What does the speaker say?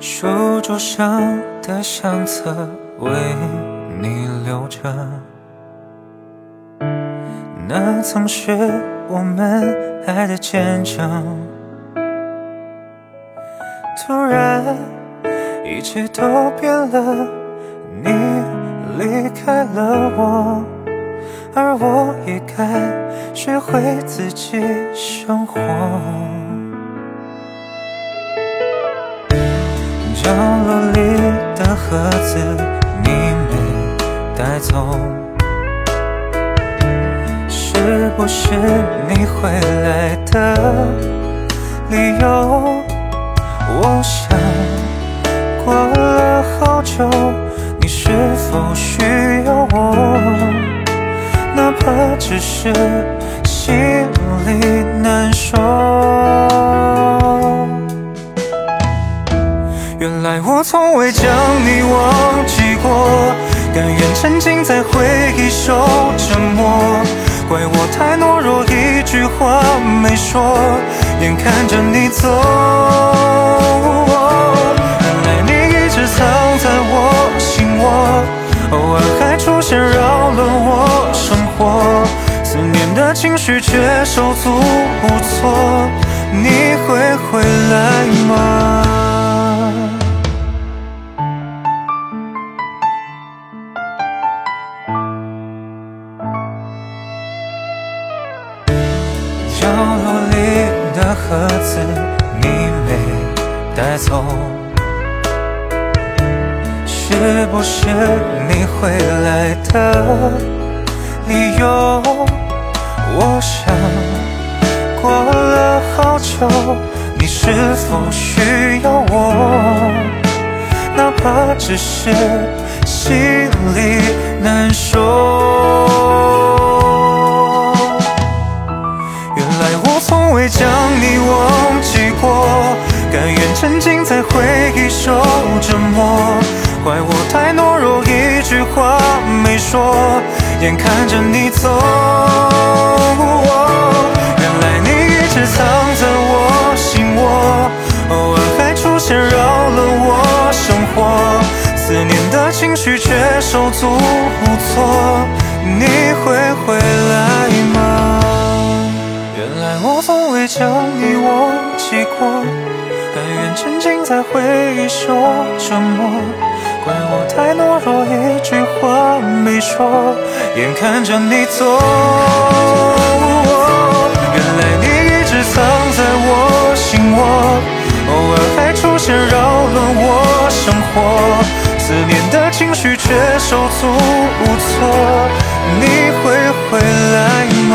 书桌上的相册为你留着，那曾是我们爱的见证。突然，一切都变了，你离开了我，而我也该学会自己生活。角落里的盒子，你没带走，是不是你回来的理由？我想过了好久，你是否需要我？哪怕只是心里难受。原来我从未将你忘记过，甘愿沉浸在回忆受折磨。怪我太懦弱，一句话没说，眼看着你走。原来你一直藏在我心窝，偶尔还出现扰乱我生活。思念的情绪却手足无措，你会回来吗？的盒子，你没带走，是不是你回来的理由？我想过了好久，你是否需要我？哪怕只是心里难受。在回忆受折磨。怪我太懦弱，一句话没说，眼看着你走。原来你一直藏在我心窝，偶尔还出现扰乱我生活。思念的情绪却手足无措，你会回来吗？原来我从未将你忘记过，沉浸在回忆受折磨。怪我太懦弱，一句话没说，眼看着你走。原来你一直藏在我心窝，偶尔还出现扰乱我生活。思念的情绪却手足无措，你会回来吗？